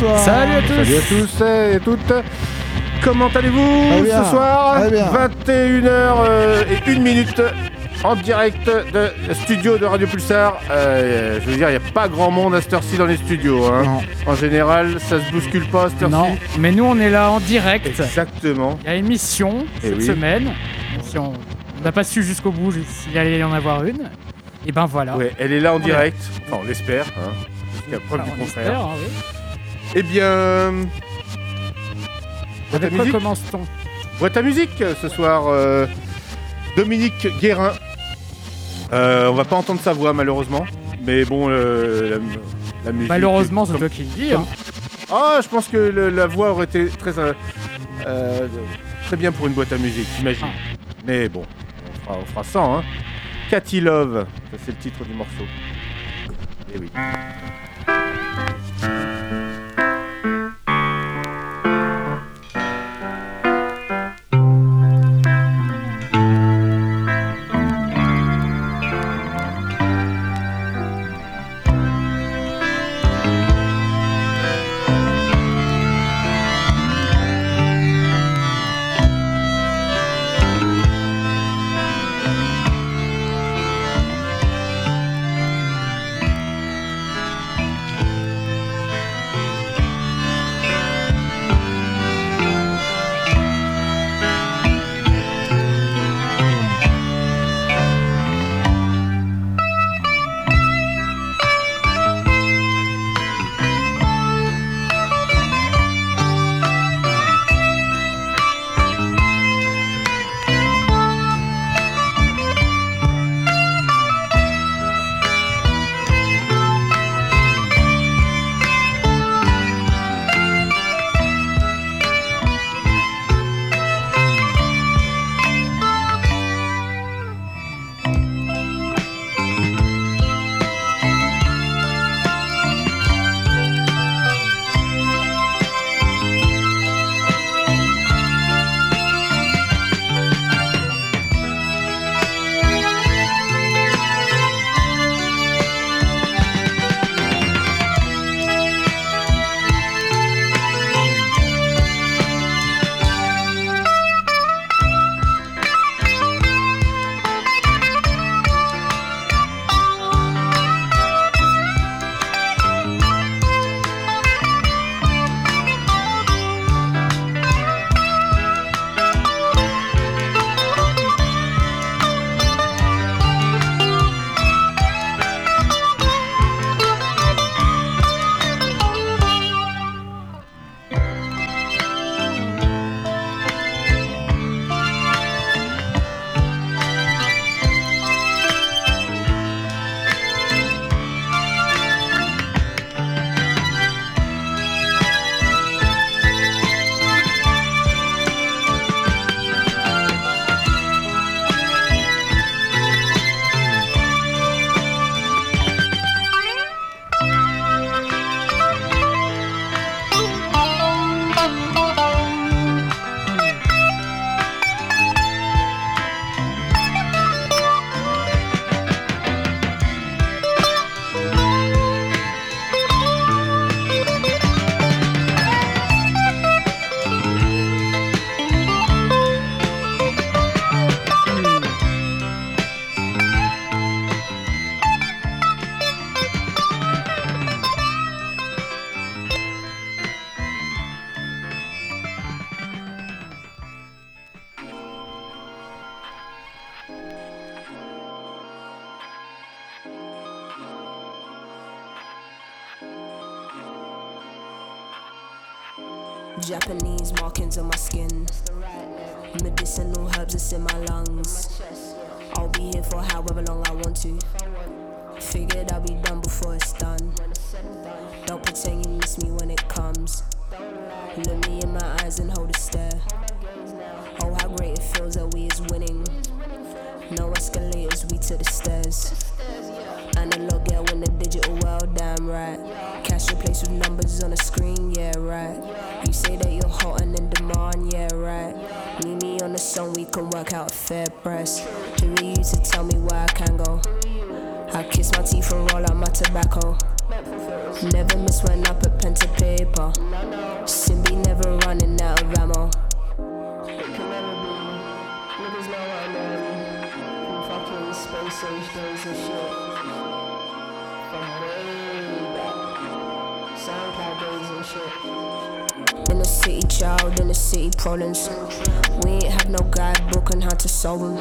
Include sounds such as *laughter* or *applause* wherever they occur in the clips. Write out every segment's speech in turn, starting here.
Bonsoir. Salut à tous. Salut à tous et à toutes. Comment allez-vous bien. ce soir Très bien. 21h et 1 minute en direct de studio de Radio Pulsar. Euh, je veux dire, il n'y a pas grand monde à cette heure-ci dans les studios. hein. Non. En général, ça se bouscule pas à cette heure-ci. Non, mais nous on est là en direct. Exactement. Il y a émission Eh cette oui. semaine. Si on n'a pas su jusqu'au bout s'il allait y en avoir une. Et ben voilà. Ouais, elle est là en On est- direct. Enfin, on l'espère. Hein, jusqu'à preuve Enfin, du on contraire. hein, oui. Eh bien. Avec quoi commence-t-on Boîte à musique euh, ce soir. euh, Dominique Guérin. Euh, on va pas entendre sa voix malheureusement. Mais bon, euh, la, la musique. Malheureusement, c'est toi qui le dis. hein. Ah, je pense que le- la voix aurait été très, très bien pour une boîte à musique, j'imagine. Ah. Mais bon, on fera, on fera ça. Hein. Cathy Love, c'est le titre du morceau. Et oui. Problems. We ain't have no guidebook on how to solve them.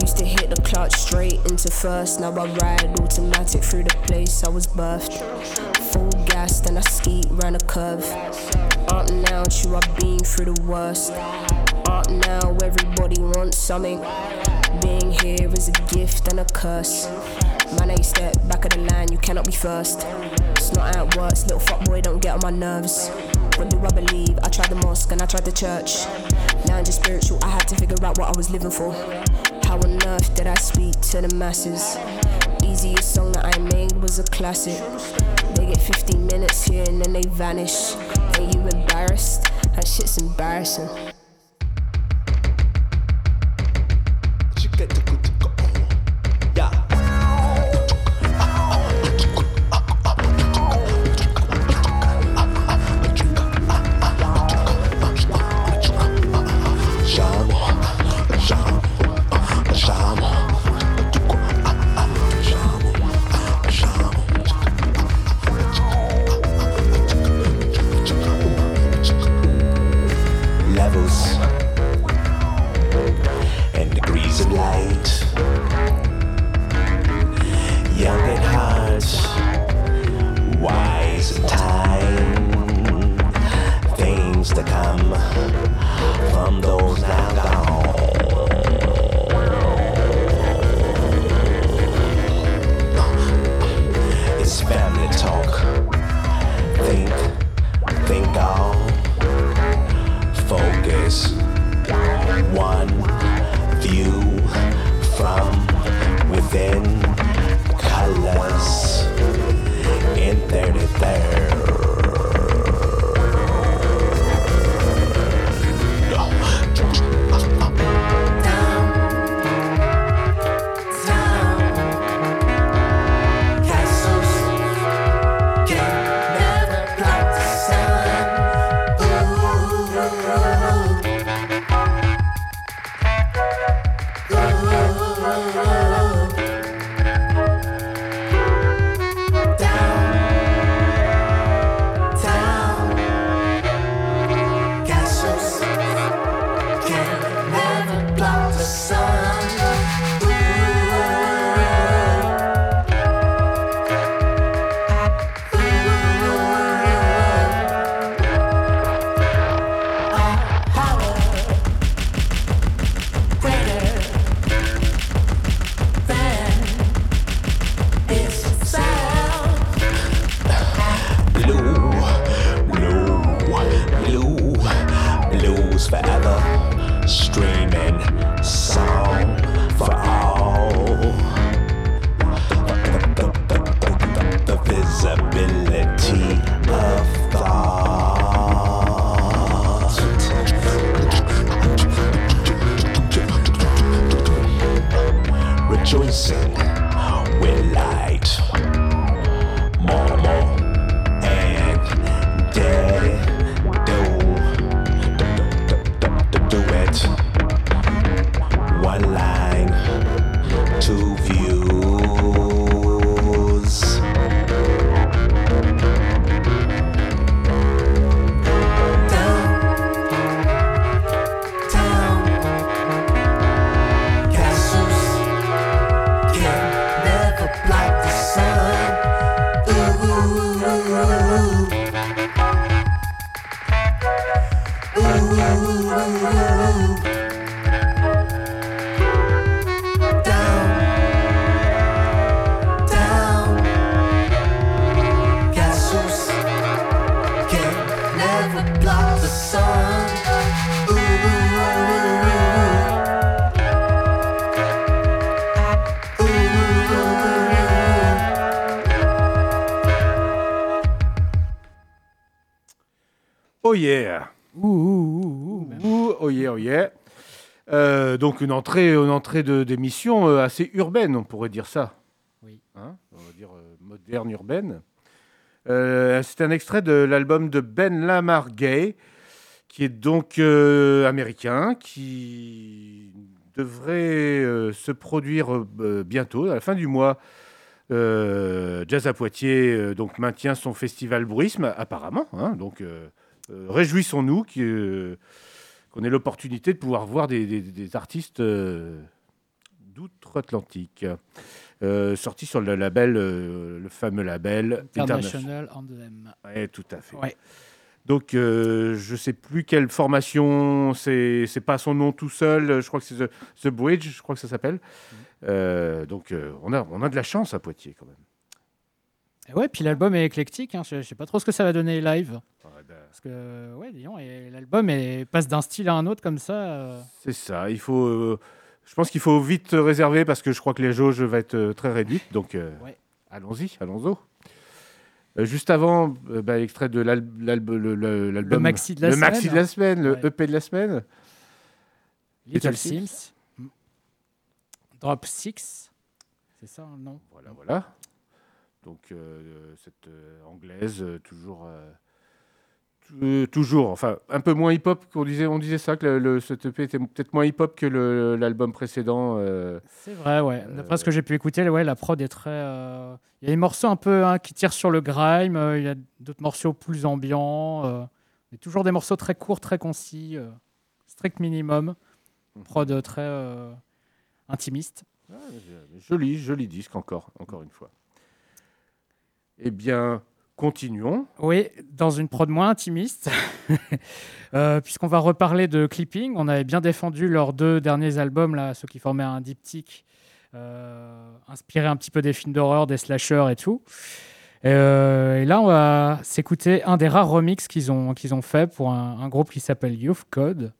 Used to hit the clutch straight into first. Now I ride automatic through the place I was birthed. Full gas, then I ski round a curve. Up now, true, I've been through the worst. Up now, everybody wants something. Being here is a gift and a curse. Man, I step back of the line, you cannot be first. It's not how it works, little fuck boy, don't get on my nerves. What do I believe? I tried the mosque and I tried the church. Now I'm just spiritual, I had to figure out what I was living for. How on earth did I speak to the masses? Easiest song that I made was a classic. They get 15 minutes here and then they vanish. Ain't you embarrassed? That shit's embarrassing. Yeah Ouh, ouh, ouh, ouh. Oh yeah, oh yeah. Euh, donc une entrée, une entrée de- d'émission euh, assez urbaine, on pourrait dire ça. Oui. Hein on va dire euh, moderne, urbaine. Euh, c'est un extrait de l'album de Ben Lamar Gay, qui est donc américain, qui devrait se produire bientôt, à la fin du mois. Jazz à Poitiers donc maintient son festival Bruisme apparemment. hein, donc réjouissons-nous qu'il, euh, qu'on ait l'opportunité de pouvoir voir des, des- des artistes euh, d'outre-Atlantique. Euh, sortis sur le label, euh, le fameux label International. Anthem. Ouais, tout à fait. Ouais. Donc, euh, je sais plus quelle formation, c'est pas son nom tout seul, je crois que c'est The, The Bridge, je crois que ça s'appelle. Euh, donc, euh, on, a, on a de la chance à Poitiers quand même. Et ouais, puis l'album est éclectique. hein. Je, je sais pas trop ce que ça va donner live. Ben, Parce que, ouais, disons, et l'album passe d'un style à un autre comme ça. euh. C'est ça, il faut. euh, je pense qu'il faut vite réserver parce que je crois que les jauges vont être euh, très réduites. Donc, euh, Ouais. allons-y, allons-y. Juste avant, bah, l'extrait de l'al- l'alb- le- le- l'album. Le maxi de la le semaine. maxi de la semaine, le. EP de la semaine. Little Little Sims. Drop 6. C'est ça, hein, non? Voilà, voilà. Donc, euh, cette euh, anglaise, euh, toujours. euh, tou- toujours, enfin, un peu moins hip-hop qu'on disait, on disait ça, que le, le- cet EP était peut-être moins hip-hop que l'album précédent. euh, C'est vrai, ouais. Euh, D'après ce que j'ai pu écouter, ouais, la prod est très. euh, Il y a des morceaux un peu hein, qui tirent sur le grime, euh, il y a d'autres morceaux plus ambiants. euh, mais toujours des morceaux très courts, très concis, euh, strict minimum. Prod très euh, intimiste. Ah, Joli, joli disque encore, encore une fois. Eh bien, continuons. Oui, dans une prod moins intimiste, *laughs* Euh, puisqu'on va reparler de clipping. On avait bien défendu leurs deux derniers albums, là, ceux qui formaient un diptyque, euh, inspiré un petit peu des films d'horreur, des slashers et tout. Euh, et là, on va s'écouter un des rares remixes qu'ils ont, ont fait pour un, groupe qui s'appelle Youth Code.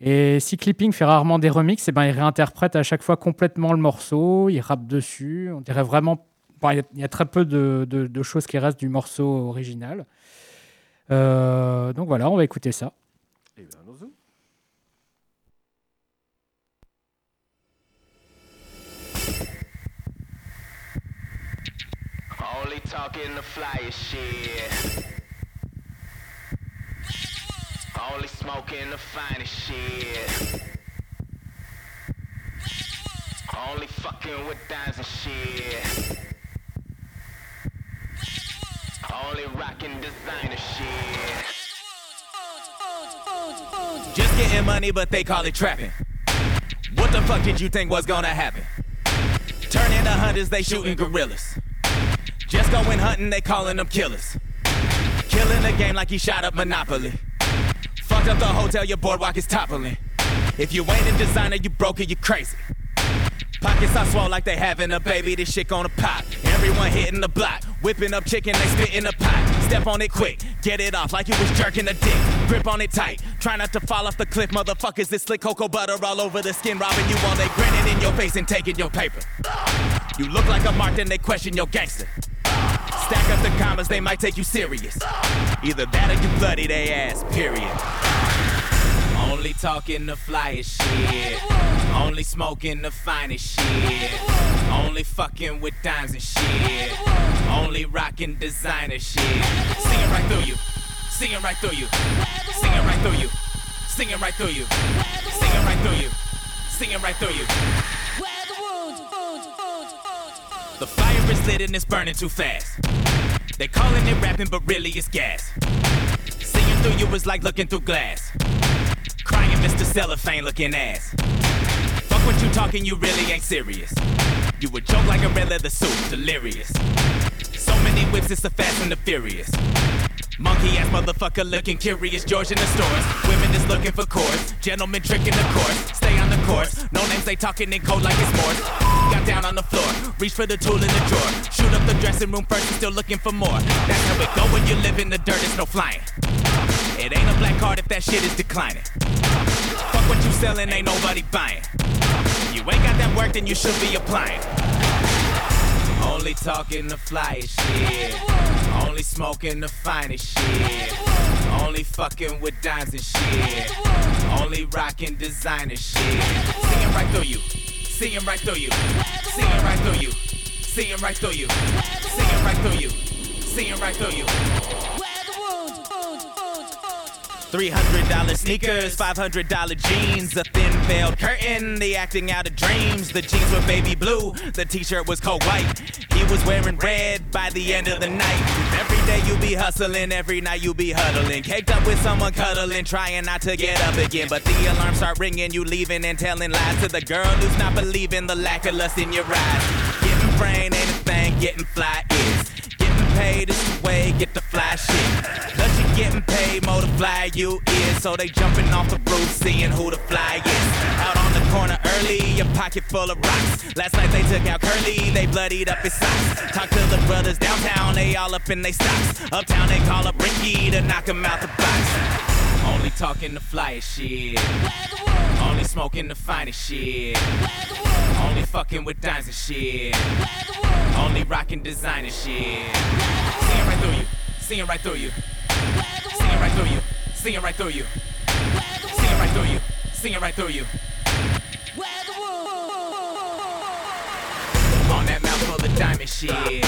Et si Clipping fait rarement des remixes, eh ben, il réinterprète à chaque fois complètement le morceau, il rappe dessus. On dirait vraiment. Bon, Il y, a- y a très peu de, de- de choses qui restent du morceau original. Euh, donc voilà, on va écouter ça. Eh bien, allons-y. Only talking the flyest shit. Only smoking the finest shit. Only fucking with dimes and shit. Only rocking designer shit. Just getting money, but they call it trapping. What the fuck did you think was gonna happen? Turn into hunters, they shooting gorillas. Just going hunting, they calling them killers. Killing the game like he shot up Monopoly. Fucked up the hotel, your boardwalk is toppling. If you ain't a designer, you broke it, you crazy. Pockets are swole like they having a baby, this shit gonna pop. Everyone hitting the block, whipping up chicken, they spit in the pot. Step on it quick, get it off like you was jerking a dick. Grip on it tight, try not to fall off the cliff, motherfuckers. This slick cocoa butter all over the skin, robbing you while they grinning in your face and taking your paper. You look like a mark, then they question your gangster. Stack up the commas, they might take you serious. Either that or you bloody they ass, period. Only talking the flyest shit. Only smoking the finest shit. Only fucking with dimes and shit. Only rocking designer shit. Singing right through you. Singing right through you. Singing right through you. Singing right through you. Singing right through you. Singing right through you. The fire is lit and it's burning too fast. They calling it rapping, but really it's gas. Seeing through you is like looking through glass. Crying Mr. Cellophane looking ass. Fuck what you talking, you really ain't serious. You a joke like a red leather suit, delirious. So many whips, it's the fast and the furious. Monkey ass motherfucker looking curious. George in the stores. Women is looking for chords. Gentlemen tricking the course. Stay on the course. No names, they talking in code like it's Morse. Got down on the floor. Reach for the tool in the drawer. Shoot up the dressing room first still looking for more. That's how it go when you live in the dirt, it's no flying. It ain't a black card if that shit is declining. Fuck what you selling, ain't nobody buying. You ain't got that work, then you should be applying. Only talking the flyest shit. Only smoking the finest shit. Only fucking with dimes and shit. Only rocking designer shit. Seeing right through you. Seeing right through you. Seeing right through you. Seeing right through you. Seeing right through you. seeing right through you. $300 sneakers, $500 jeans, a thin veiled curtain, the acting out of dreams. The jeans were baby blue, the t shirt was cold white. He was wearing red by the end of the night. Every day you be hustling, every night you be huddling. Caked up with someone cuddling, trying not to get up again. But the alarm start ringing, you leaving and telling lies to the girl who's not believing the lack of lust in your eyes. Getting brain ain't a thing, getting fly is. Paid is the way, get the fly shit. Cause you getting paid, more to fly you is. So they jumping off the roof, seeing who the fly is. Out on the corner early, your pocket full of rocks. Last night they took out Curly, they bloodied up his socks. Talk to the brothers downtown, they all up in they stocks. Uptown they call up Ricky to knock him out the box. Only talking the flyest shit. Only smoking the finest shit. Only fucking with dimes and shit. Only rocking designer shit. Seeing right through you. Seeing right through you. Seeing right through you. Seeing right through you. Seeing right through you. Seeing right through you. On of diamond shit.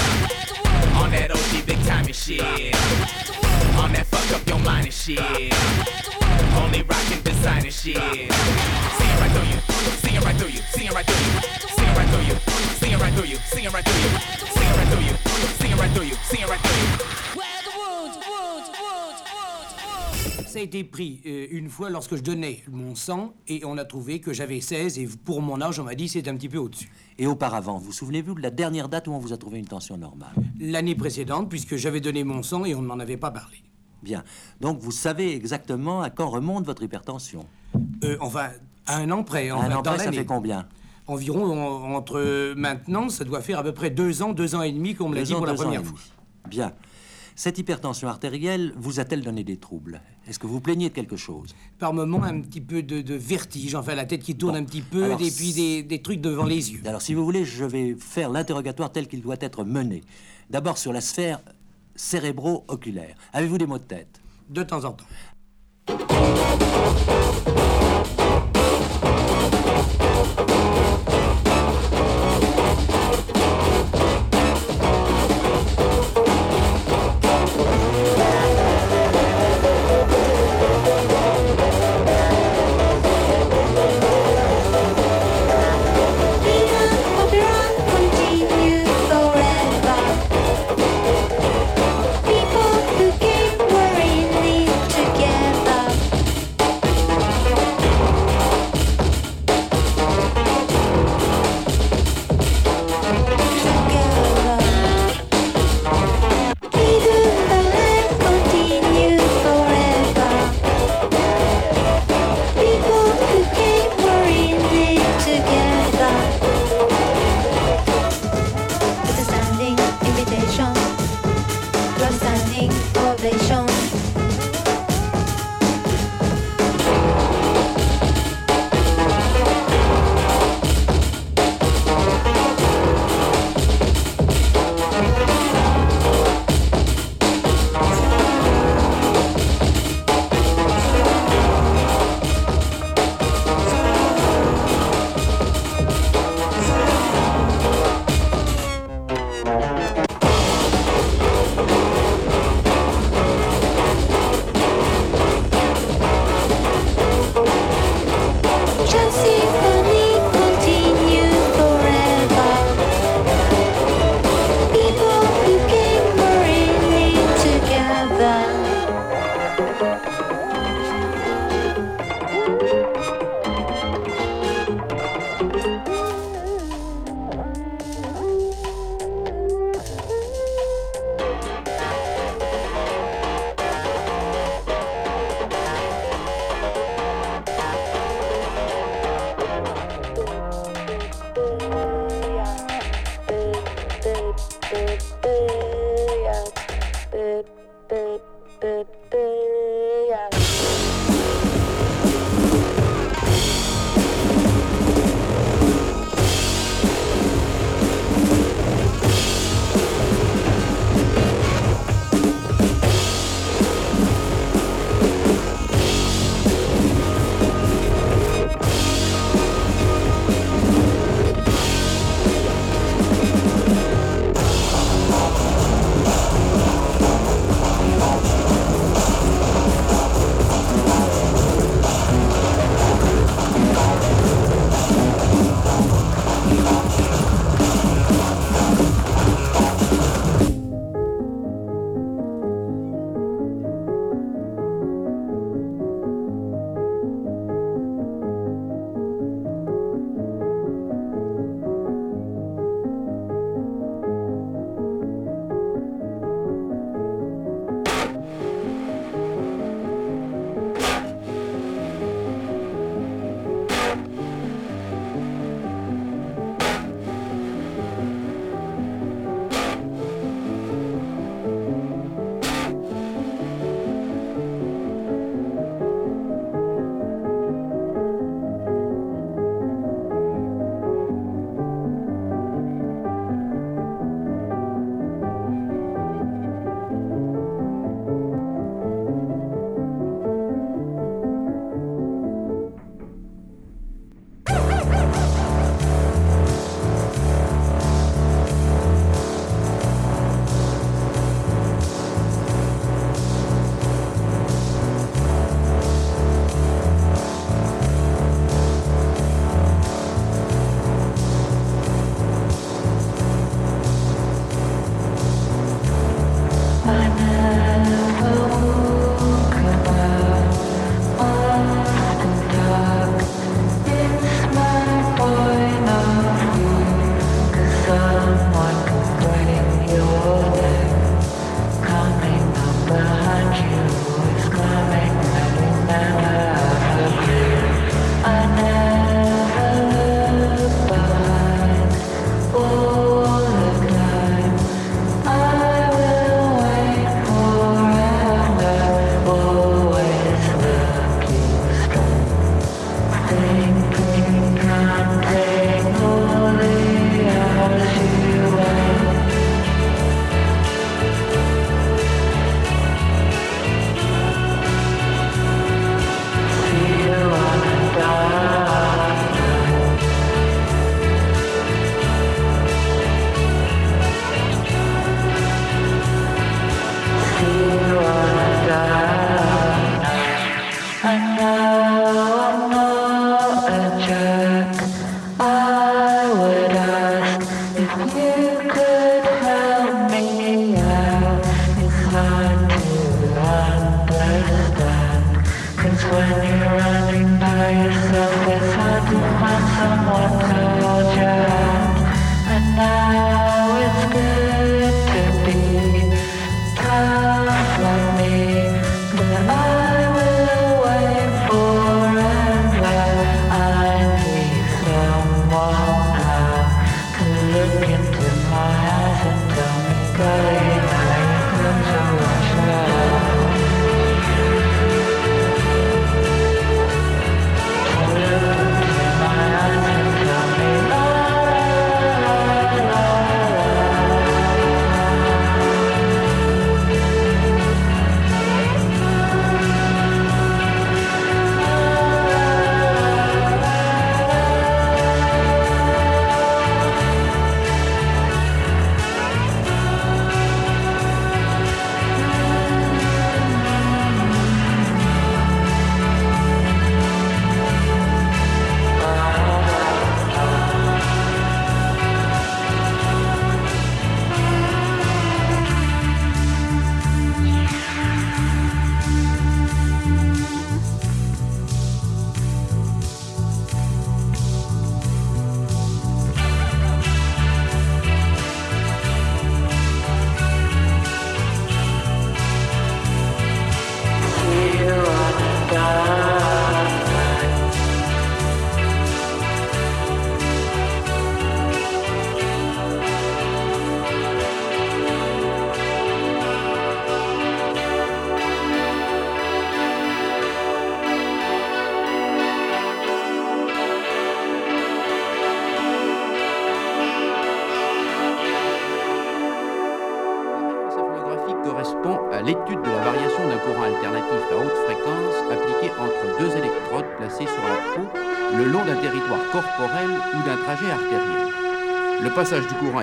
On that OG big time and shit. On that fuck up your mind and shit. Only rockin' designer shit. Seeing right through you. Seeing right through you. Seeing right through you. Seeing right through you. Seeing right through you. Seeing right through you. Seeing right through you. Seeing right through you. Seeing right through you. Ça a été pris euh, une fois lorsque je donnais mon sang et on a trouvé que j'avais 16 et pour mon âge, on m'a dit c'est un petit peu au-dessus. Et auparavant, vous souvenez-vous de la dernière date où on vous a trouvé une tension normale? L'année précédente, puisque j'avais donné mon sang et on ne m'en avait pas parlé. Bien. Donc vous savez exactement à quand remonte votre hypertension? Euh, enfin, à un an près. Enfin, un an près, ça fait combien? Environ en- entre euh, maintenant, ça doit faire à peu près deux ans, deux ans et demi qu'on me l'a dit ans, pour la première fois. Bien. Cette hypertension artérielle vous a-t-elle donné des troubles? Est-ce que vous plaignez de quelque chose? Par moments, un petit peu de, de vertige, enfin la tête qui tourne Bon. un petit peu, Alors, et puis des, des trucs devant les yeux. Alors, si vous voulez, je vais faire l'interrogatoire tel qu'il doit être mené. D'abord sur la sphère cérébro-oculaire. Avez-vous des maux de tête? De temps en temps.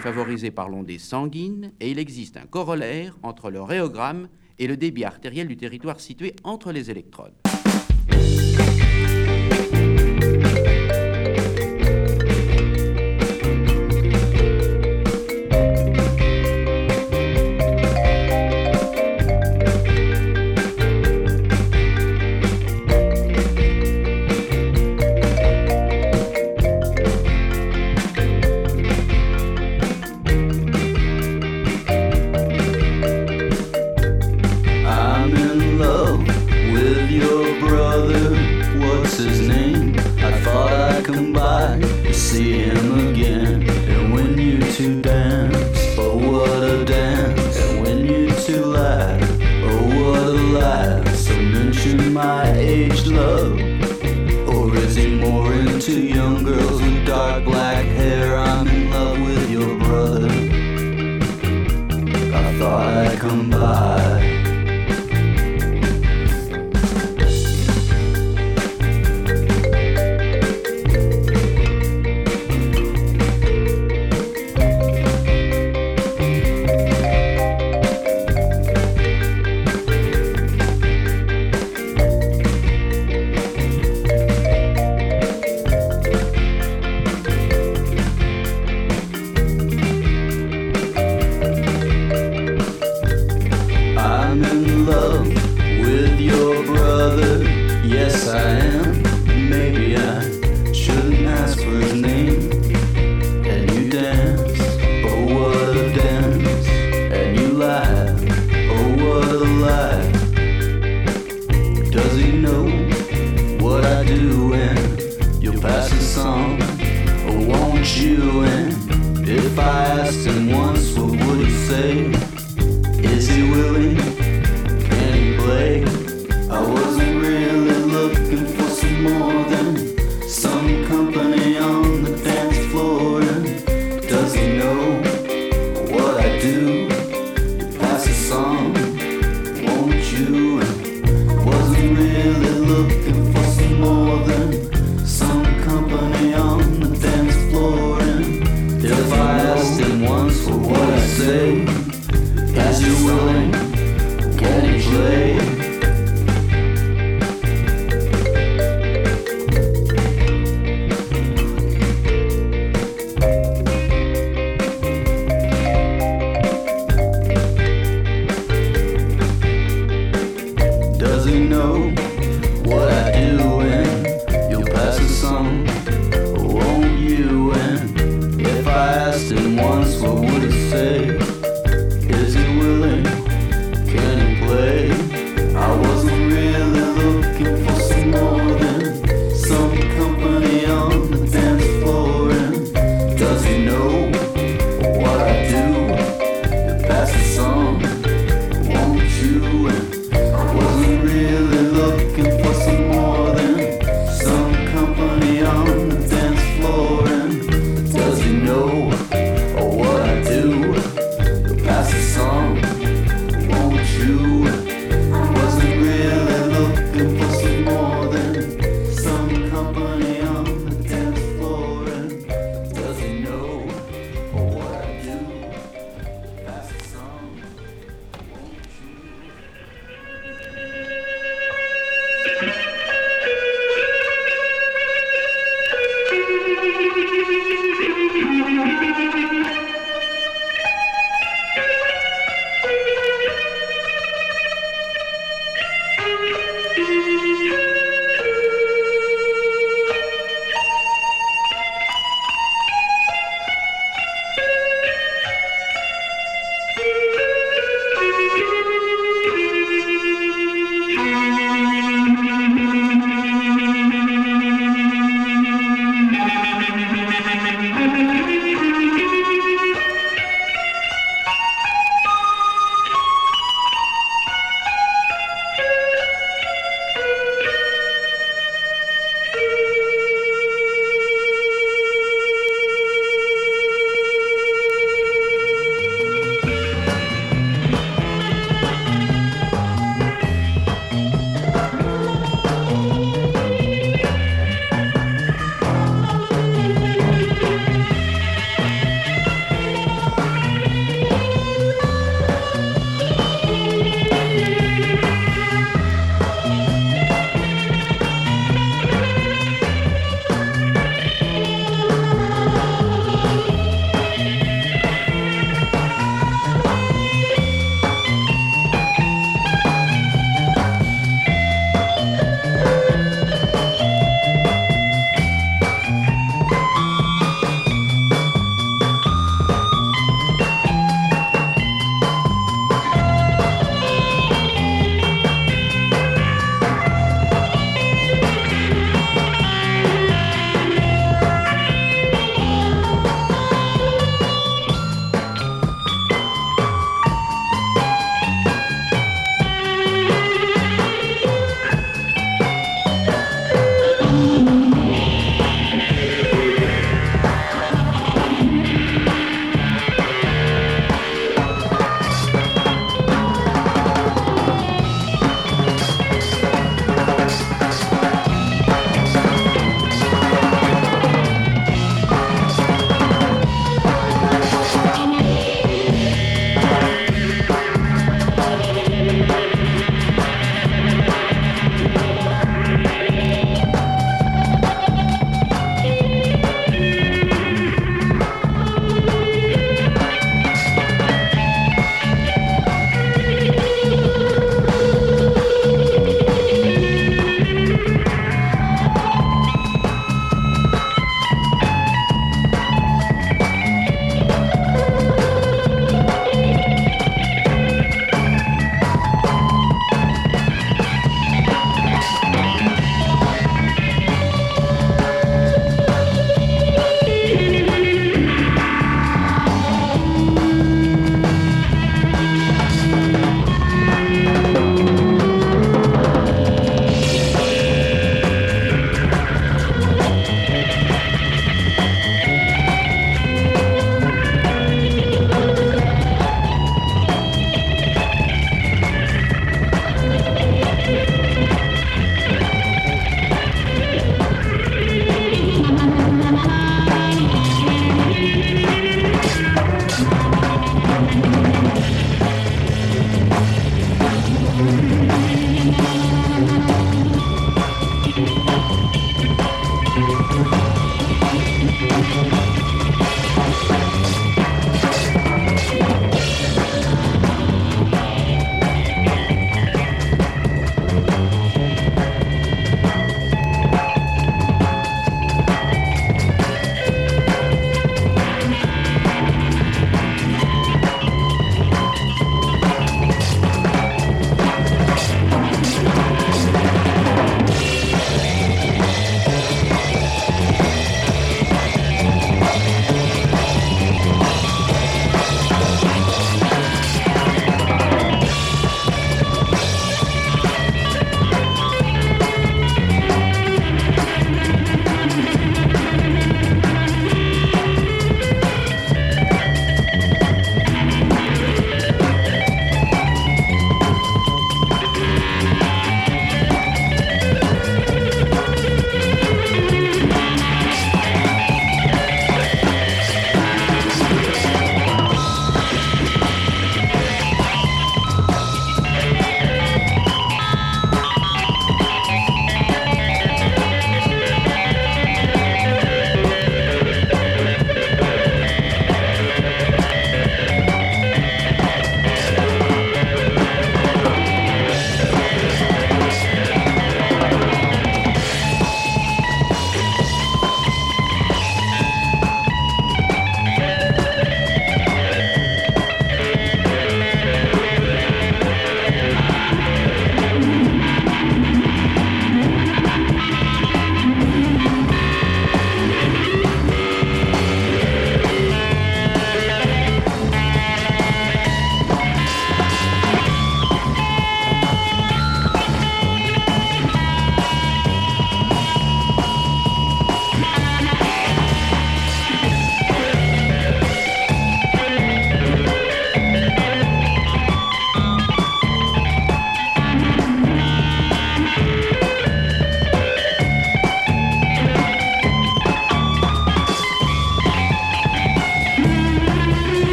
favorisé par l'ondée sanguine et il existe un corollaire entre le réogramme et le débit artériel du territoire situé entre les électrodes. come by, to see him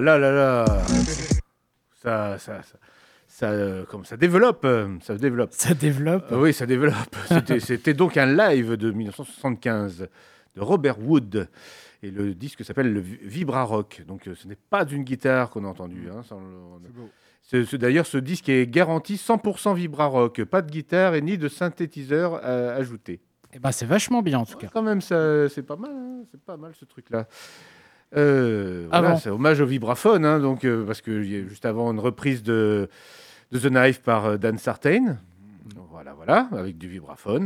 là là là là Ça, ça, ça, ça, euh, comme ça développe, euh, ça développe. Ça développe. Euh, oui, ça développe. *laughs* C'était- donc un live de 1975 de Robert Wood. Et le disque s'appelle le Vi- Vibra Rock. Donc ce n'est pas d'une guitare qu'on a entendu. hein, ça, D'ailleurs, ce disque est garanti 100% Vibra Rock. Pas de guitare et ni de synthétiseur euh, ajouté. Eh ben, c'est vachement bien en tout cas. Quand même, ça, c'est pas mal. hein, c'est pas mal ce truc-là. Euh, voilà, c'est hommage au vibraphone, hein, donc, euh, parce a juste avant une reprise de, de The Knife par euh, Dan Sartain. Voilà, voilà, avec du vibraphone.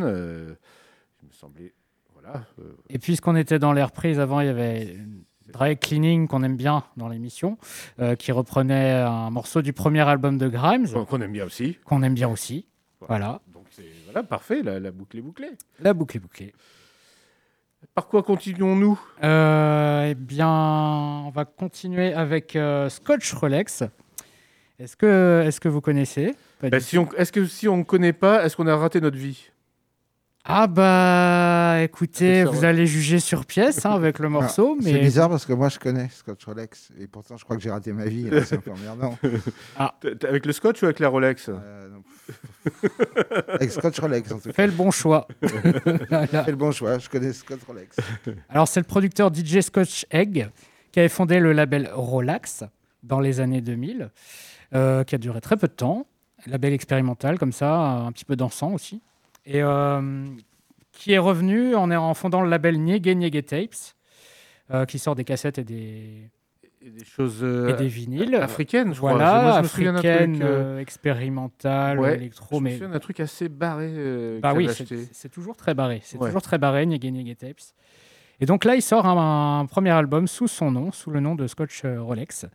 il me semblait. Voilà. Et puisqu'on était dans les reprises avant, il y avait Dry Cleaning qu'on aime bien dans l'émission, qui reprenait un morceau du premier album de Grimes. Qu'on aime bien aussi. Qu'on aime bien aussi. Voilà. Donc c'est voilà, parfait, la, la boucle est bouclée. La boucle est bouclée. Par quoi continuons-nous? Euh, eh bien, on va continuer avec euh, Scotch Rolex. Est-ce que, est que vous connaissez? Bah, si on- Est-ce que si on ne connaît pas, est-ce qu'on a raté notre vie? Ah bah écoutez, vous allez juger sur pièce hein, avec le morceau, Ah, mais C'est bizarre parce que moi je connais Scotch Rolex et pourtant je crois que j'ai raté ma vie. là, C'est un *laughs* peu emmerdant. T- Avec le scotch ou avec la Rolex Euh. *laughs* Avec Scotch Rolex en tout cas. Fais le bon choix. *laughs* Fais le bon choix, je connais Scotch Rolex. Alors c'est le producteur DJ Scotch Egg qui avait fondé le label Relax dans les années 2000, euh, qui a duré très peu de temps, label expérimental comme ça, un petit peu dansant aussi, et euh, qui est revenu en, en fondant le label Niege Niege Tapes, euh, qui sort des cassettes et des, Et des choses euh, et des vinyles. africaines, je crois. Voilà, Moi, je me souviens d'un africaine, truc, expérimentale, ouais, électro, je me mais d'un truc assez barré. euh, bah oui, c'est toujours très barré. C'est Ouais. toujours très barré, Niege Niege Tapes. Et donc là, il sort un, un premier album sous son nom, sous le nom de Scotch Rolex,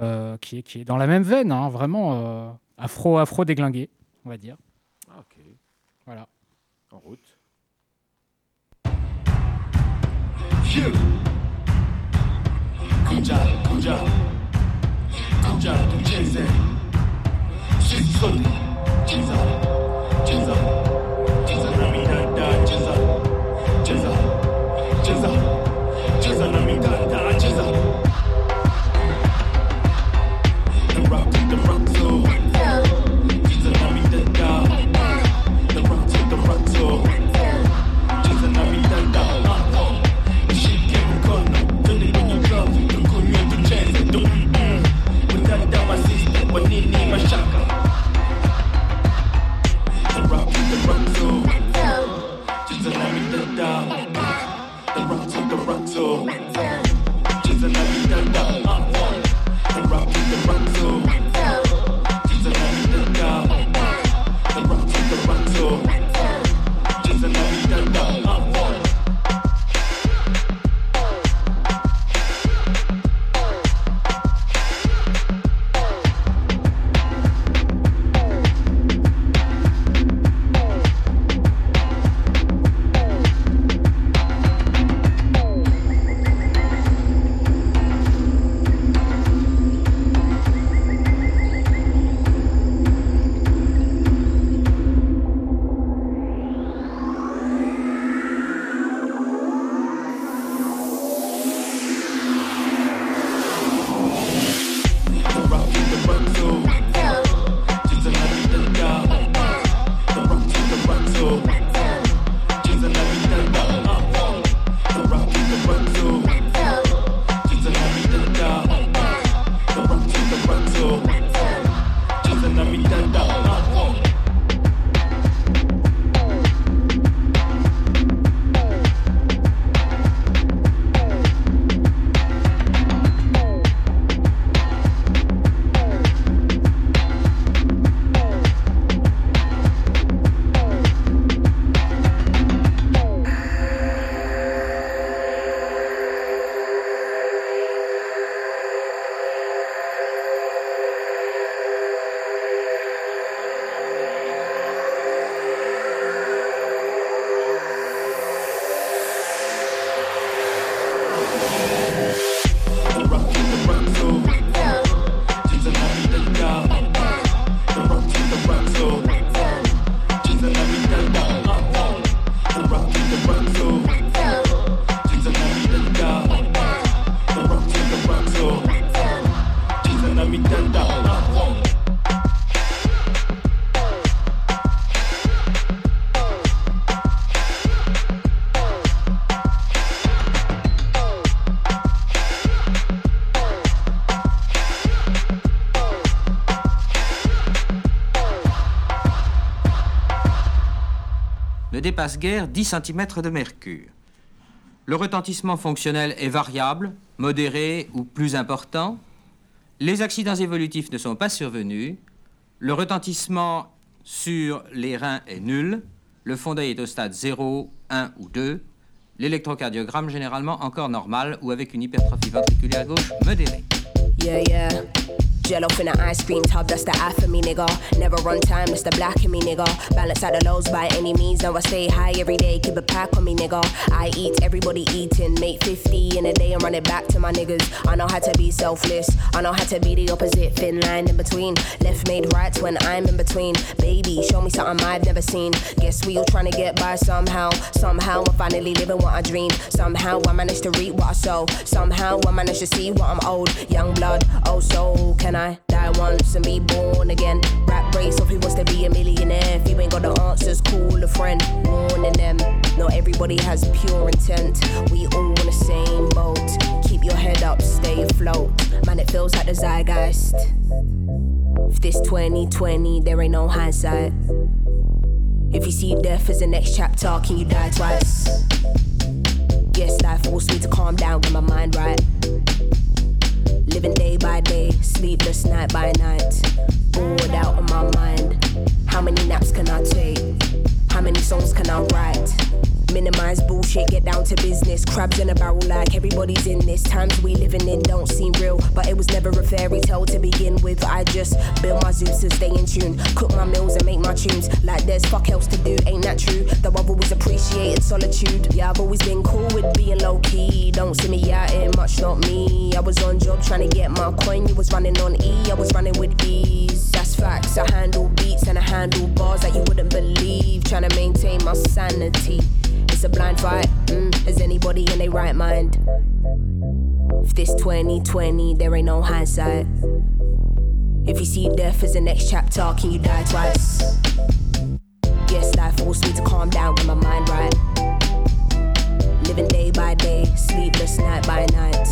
euh, qui, est, qui est dans la même veine, hein, vraiment afro, afro déglingué, on va dire. Voilà. En route. You. Kuja, kuja. Kuja, tucheze. Sisi sote. Cheza. Cheza. Cheza na midada, cheza. Cheza. Cheza. Cheza na midada, cheza. The rock the rock dépasse guère 10 cm de mercure. Le retentissement fonctionnel est variable, modéré ou plus important. Les accidents évolutifs ne sont pas survenus. Le retentissement sur les reins est nul. Le fond d'œil est au stade 0, 1 ou 2. L'électrocardiogramme généralement encore normal ou avec une hypertrophie ventriculaire gauche modérée. Yeah, yeah. Jello in an ice cream tub, that's the eye for me, nigga. Never run time, that's the black in me, nigga. Balance out the lows by any means. Now I stay high every day, keep a pack on me, nigga. I eat, everybody eating. Make 50 in a day and run it back to my niggas. I know how to be selfless. I know how to be the opposite, thin line in between. Left made right when I'm in between. Baby, show me something I've never seen. Guess we all trying to get by somehow. Somehow I'm finally living what I dream. Somehow I managed to reap what I sow. Somehow I managed to see what I'm owed. Young blood, oh so can I die once and be born again? Rap race of who wants to be a millionaire. If you ain't got the answers, call a friend. Warning them, not everybody has pure intent. We all in the same boat. Keep your head up, stay afloat. Man, it feels like the zeitgeist. If this 2020, there ain't no hindsight. If you see death as the next chapter, can you die twice? Guess life forced me to calm down, get my mind right. Living day by day, sleepless night by night. Bored out of my mind. How many naps can I take? How many songs can I write? Minimize bullshit, get down to business. Crabs in a barrel like everybody's in this. Times we living in don't seem real, but it was never a fairy tale to begin with. I just build my Zeus and stay in tune. Cook my meals and make my tunes. Like there's fuck else to do, ain't that true? Though I've always appreciated solitude. Yeah, I've always been cool with being low key. Don't see me out here much, not me. I was on job trying to get my coin. You was running on E, I was running with ease. That's facts. I handle beats and I handle bars that you wouldn't believe. Trying to maintain my sanity. It's a blind fight. Mm, is anybody in their right mind? If this 2020, there ain't no hindsight. If you see death as the next chapter, can you die twice? Yes, life forced me to calm down, get my mind right. Living day by day, sleepless night by night.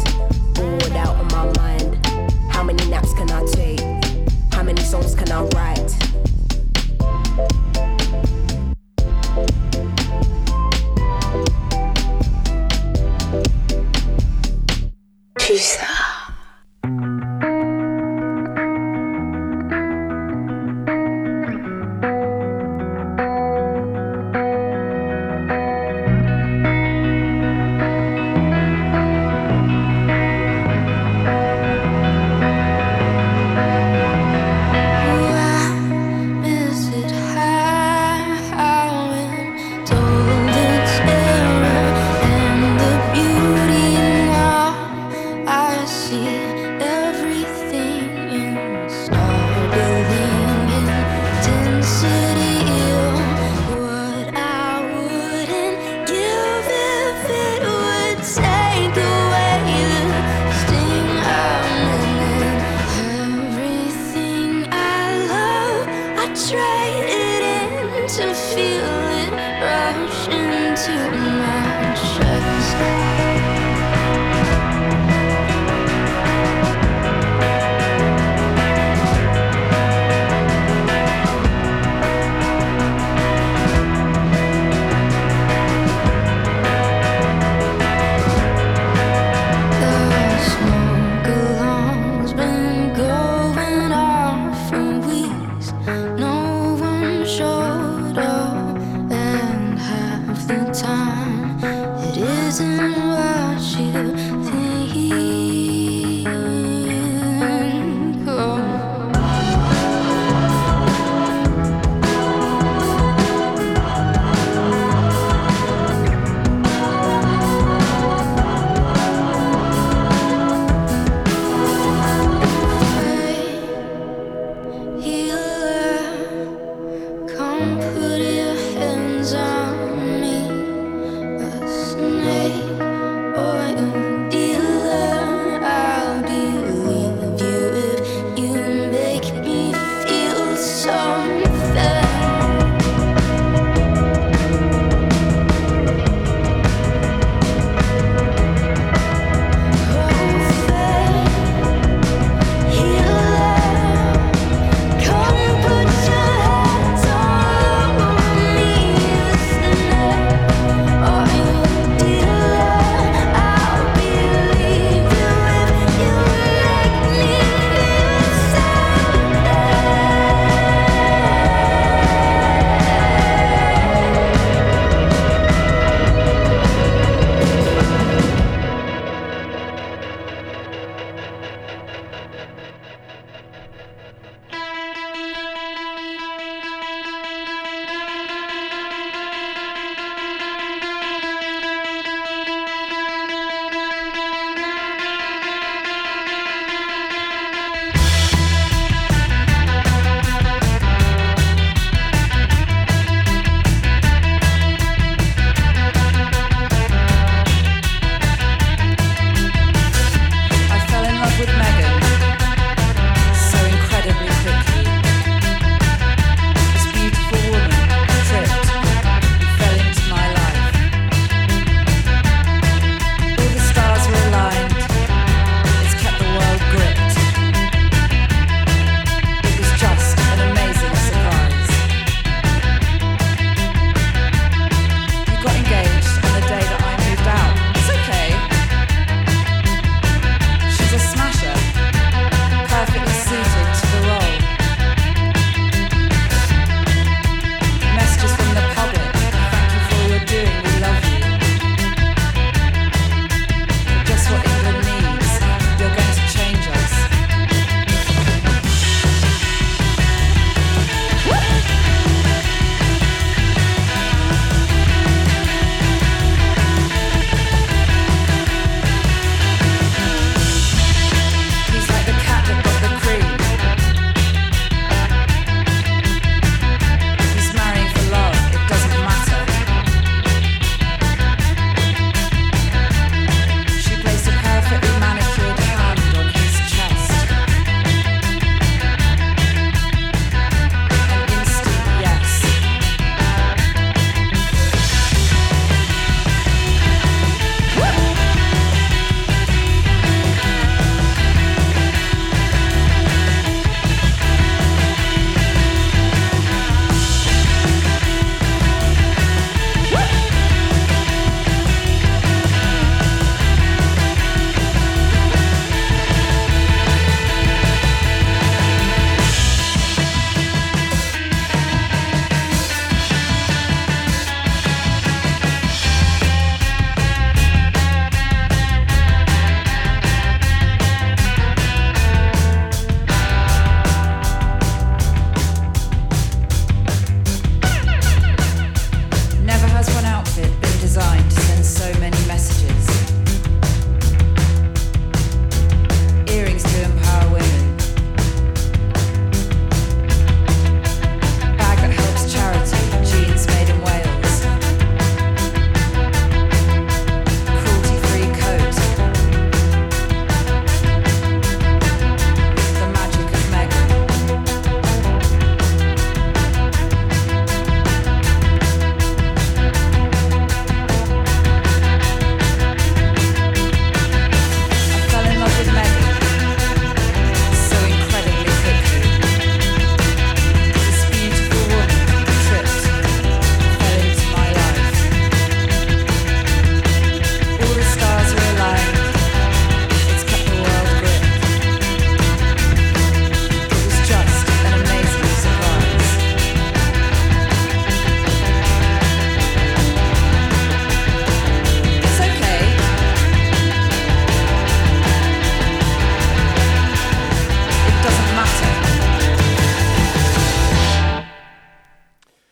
Bored out of my mind. How many naps can I take? How many songs can I write? Putain.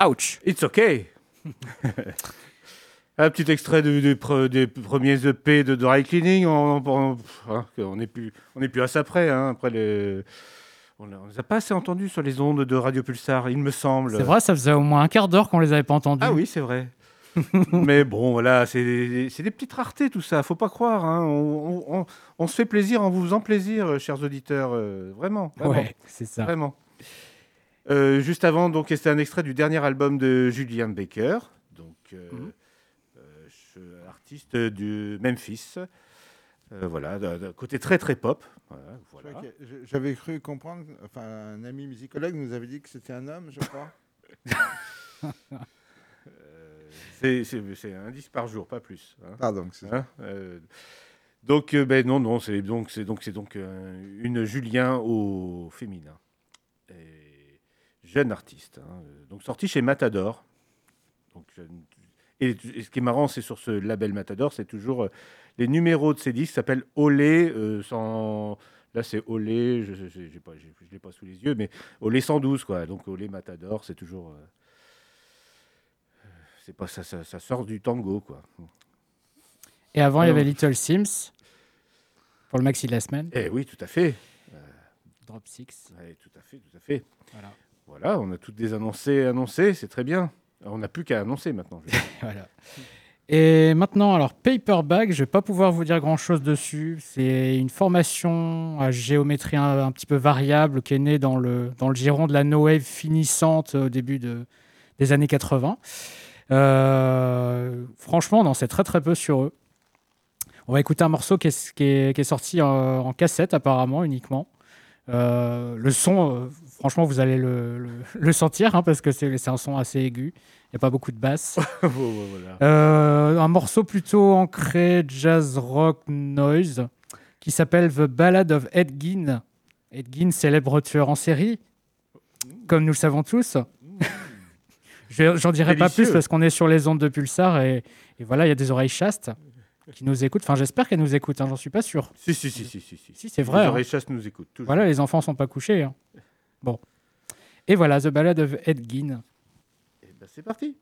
Ouch. It's okay. *laughs* Un petit extrait de- de pre- des premiers EP de Dry Cleaning. On, on, hein, on n'est plus, on n'est plus à ça près. hein, après les, on ne les a pas assez entendus sur les ondes de Radio Pulsar, il me semble. C'est vrai, ça faisait au moins un quart d'heure qu'on les avait pas entendus. Ah oui, c'est vrai. *laughs* Mais bon, voilà, c'est des, c'est des petites raretés tout ça, faut pas croire. hein. On, on- on- on se fait plaisir en vous faisant plaisir, chers auditeurs, euh, vraiment. vraiment. Ouais, c'est ça. Vraiment. Euh, juste avant, donc, c'était un extrait du dernier album de Julian Baker, donc euh, Mhm. euh, artiste du Memphis. Euh, voilà, d'un côté très très pop. Voilà, J'avais cru comprendre, enfin, un ami musicologue nous avait dit que c'était un homme, je crois. *laughs* C'est- un disque par jour, pas plus. hein. Pardon. Hein, euh, donc, euh, ben, non, non, c'est donc, c'est donc, c'est donc euh, une Julien au féminin. Jeune artiste. hein, donc, sorti chez Matador. Donc, et, et ce qui est marrant, c'est sur ce label Matador, c'est toujours euh, les numéros de ces disques s'appellent Olé euh, sans. Là, c'est Olé, je ne l'ai pas sous les yeux, mais Olé 112, quoi. Donc, Olé Matador, c'est toujours. euh, c'est pas ça, ça, ça sort du tango, quoi. Et avant, il y avait Little Sims pour le maxi de la semaine. Eh oui, tout à fait. Drop Six. Ouais, tout à fait, tout à fait. Voilà. Voilà, on a toutes des annoncés annoncés, c'est très bien. On n'a plus qu'à annoncer maintenant. *laughs* Voilà. Et maintenant, alors Paperback, je vais pas pouvoir vous dire grand chose dessus. C'est une formation à géométrie un, petit peu variable qui est née dans le, dans le giron de la no wave finissante au début de, des années 80. Euh, franchement, on en sait très très peu sur eux. On va écouter un morceau qui est, sorti en cassette apparemment uniquement. Euh, le son, euh, franchement, vous allez le, le- le sentir hein, parce que c'est un son assez aigu. Il n'y a pas beaucoup de basse. *laughs* Voilà. Euh, un morceau plutôt ancré jazz rock noise qui s'appelle The Ballad of Ed Gein. Ed Gein, célèbre tueur en série, comme nous le savons tous. *laughs* Je- J'en dirai pas plus parce qu'on est sur les ondes de Pulsar et, et voilà, il y a des oreilles chastes qui nous écoutent. Enfin, j'espère qu'elles nous écoutent, hein, j'en suis pas sûr. Si, si, si, si, si. Si, Si, c'est vrai. Les hein. chastes nous écoutent toujours. Voilà, les enfants sont pas couchés. hein. Bon. Et voilà, The Ballad of Ed Gein. Eh ben, c'est parti.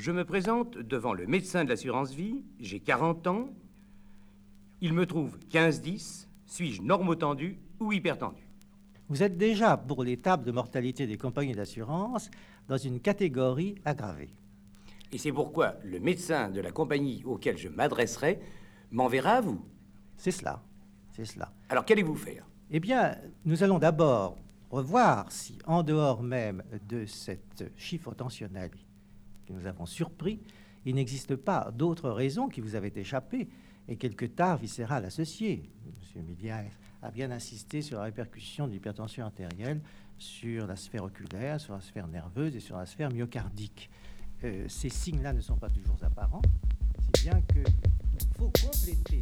Je me présente devant le médecin de l'assurance vie, j'ai 40 ans, il me trouve 15-10, suis-je normotendu ou hypertendu? Vous êtes déjà, pour les tables de mortalité des compagnies d'assurance, dans une catégorie aggravée. Et c'est pourquoi le médecin de la compagnie auquel je m'adresserai m'enverra à vous. C'est cela, c'est cela. Alors qu'allez-vous faire? Eh bien, nous allons d'abord revoir si, en dehors même de cet chiffre tensionnel nous avons surpris, il n'existe pas d'autres raisons qui vous avaient échappé et quelque tard viscéral associé. M. Milliard a bien insisté sur la répercussion de l'hypertension artérielle sur la sphère oculaire, sur la sphère nerveuse et sur la sphère myocardique. Euh, ces signes-là ne sont pas toujours apparents, si bien qu'il faut compléter.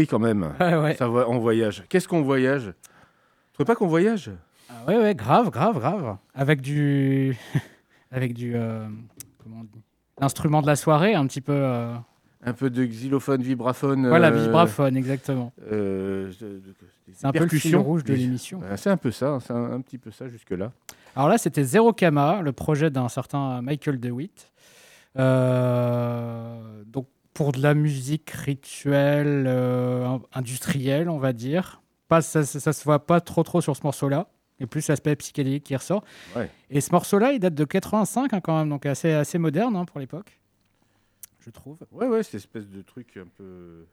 Oui, quand même. *laughs* Ouais. Ça va, on voyage. Qu'est-ce qu'on voyage? Tu trouves pas qu'on voyage? Ah ouais, ouais, grave, grave, grave. Avec du. *laughs* Avec du. euh, Comment on dit? L'instrument de la soirée, un petit peu. euh, Un peu de xylophone, vibraphone. Voilà, euh, vibraphone, exactement. euh, C'est un peu le fil rouge de l'émission. Ouais, C'est un peu ça, c'est un, un petit peu ça jusque-là. Alors là, c'était Zero Kama, le projet d'un certain Michael DeWitt. Euh, donc, pour de la musique rituelle, euh, industrielle, on va dire. Pas, ça, ça, se voit pas trop trop sur ce morceau-là. Et plus l'aspect psychédélique qui ressort. Ouais. Et ce morceau-là, il date de 85 hein, quand même, donc assez, assez moderne hein, pour l'époque, je trouve. Ouais, ouais, cette espèce de truc un peu.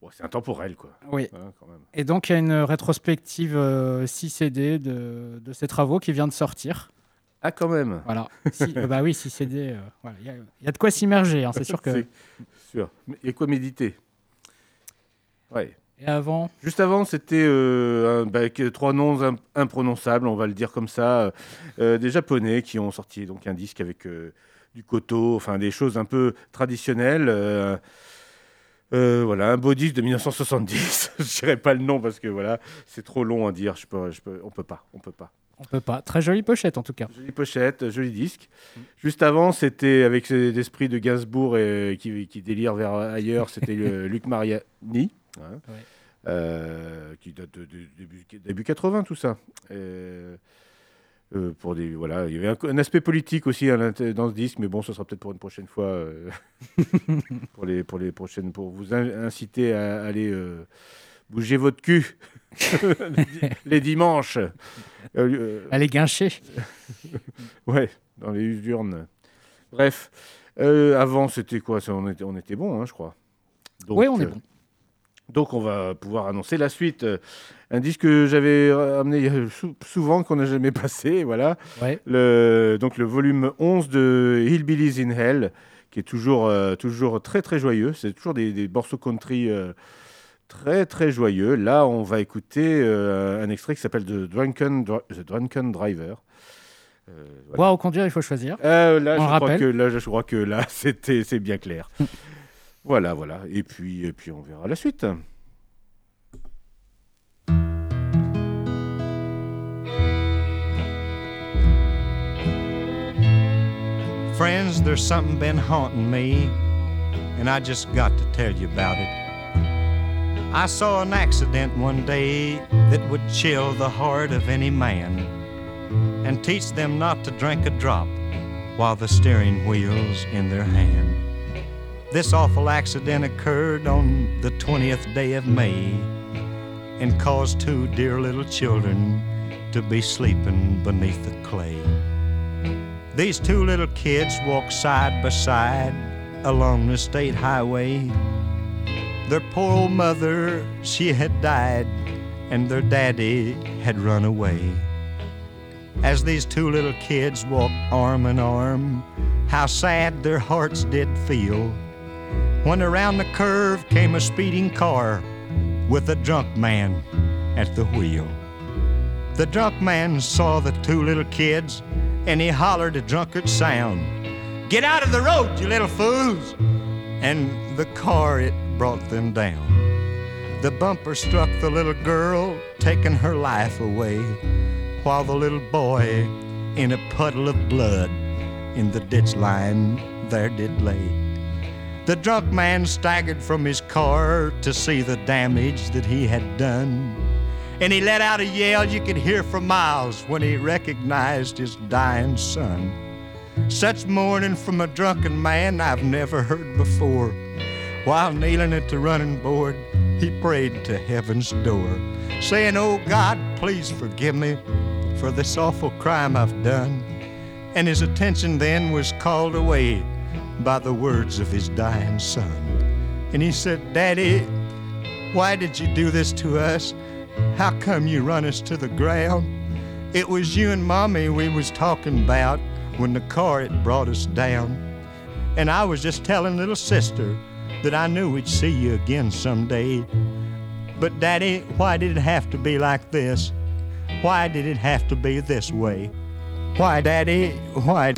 Bon, c'est intemporel, quoi. Oui. Hein, quand même. Et donc, il y a une rétrospective 6 CD de, de ces travaux qui vient de sortir. Ah, quand même. Voilà. Si- euh, bah oui, 6 CD, euh, voilà. il y, a- il y a de quoi s'immerger, hein, c'est sûr que. *laughs* Sûr. A quoi méditer? Ouais. Et avant? Juste avant, c'était euh, bah, trois noms im- imprononçables, on va le dire comme ça, euh, euh, des Japonais qui ont sorti donc un disque avec euh, du koto, enfin des choses un peu traditionnelles. voilà, un beau disque de 1970. *laughs* je dirais pas le nom parce que voilà, c'est trop long à dire. Je peux, je peux, on peut pas, on peut pas. On peut pas. Très jolie pochette en tout cas. Jolie pochette, joli disque. Juste avant, c'était avec l'esprit de Gainsbourg et qui, qui délire vers ailleurs, c'était *laughs* Luc Mariani, hein, Ouais. euh, qui date de, de- début, début 80, tout ça. Euh, euh, pour des, voilà, il y avait un, un aspect politique aussi dans ce disque, mais bon, ce sera peut-être pour une prochaine fois, euh, *laughs* pour, les, pour les prochaines, pour vous in- inciter à aller euh, bouger votre cul les, *laughs* di- les dimanches. Euh, euh, Allez guincher. *laughs* ouais, dans les urnes. Bref, euh, avant c'était quoi? On, était, on était bon, hein, je crois. Oui, on est bon. Donc on va pouvoir annoncer la suite. Un disque que j'avais amené sou- souvent, qu'on n'a jamais *laughs* passé, voilà. Ouais. Le, donc le volume 11 de Hillbillies in Hell, qui est toujours, euh, toujours très très joyeux. C'est toujours des, des morceaux country euh, très très joyeux. Là, on va écouter euh, un extrait qui s'appelle The Drunken, Dri- The Drunken Driver. Euh, voilà. Boire ou conduire, il faut choisir. Euh, là, On je le crois que là, je crois que là, *laughs* c'était, c'est bien clair. *laughs* voilà, voilà. Et puis, et puis, on verra la suite. Friends, there's something been haunting me, and I just got to tell you about it. I saw an accident one day that would chill the heart of any man and teach them not to drink a drop while the steering wheel's in their hand. This awful accident occurred on the 20th day of May and caused two dear little children to be sleeping beneath the clay. These two little kids walked side by side along the state highway. Their poor old mother, she had died, and their daddy had run away. As these two little kids walked arm in arm, how sad their hearts did feel. When around the curve came a speeding car with a drunk man at the wheel. The drunk man saw the two little kids and he hollered a drunkard sound Get out of the road, you little fools! And the car, it brought them down. The bumper struck the little girl, taking her life away, while the little boy, in a puddle of blood, in the ditch line there did lay. The drunk man staggered from his car to see the damage that he had done. And he let out a yell you could hear for miles when he recognized his dying son. Such mourning from a drunken man I've never heard before. While kneeling at the running board, he prayed to heaven's door, saying, Oh God, please forgive me for this awful crime I've done. And his attention then was called away by the words of his dying son. And he said, Daddy, why did you do this to us? How come you run us to the ground? It was you and Mommy we was talking about when the car had brought us down. And I was just telling little sister that I knew we'd see you again someday. But Daddy, why did it have to be like this? Why did it have to be this way? Why, Daddy, why?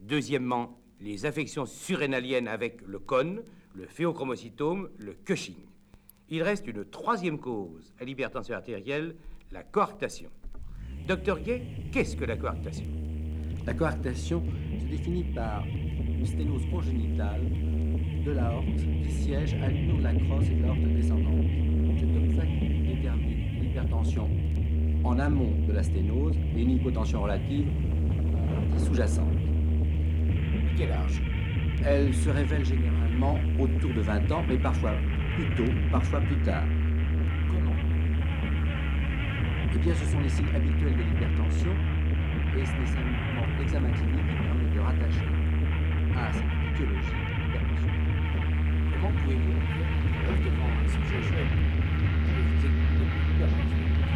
Deuxièmement, les affections surrénaliennes avec le cône, le phéochromocytome, le Cushing. Il reste une troisième cause à l'hypertension artérielle, la coarctation. Docteur Gay, qu'est-ce que la coarctation? La coarctation se définit par une sténose congénitale de l'aorte qui siège à l'union de la crosse et de l'aorte descendante. Cet obstacle détermine l'hypertension en amont de la sténose et une hypotension relative sous-jacente. Âge? Elle se révèle généralement autour de 20 ans, mais parfois plus tôt, parfois plus tard. Comment? Eh bien, ce sont les signes habituels de l'hypertension et c'est nécessairement l'examen clinique qui permet de rattacher à cette étiologie l'hypertension. Comment pouvez-vous euh, devant un sujet jeune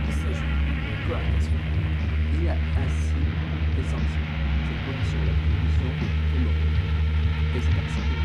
Il s'agit de coarctation. Il y a ainsi essentiel. Cette condition est la condition hémorroïde. Et c'est ainsi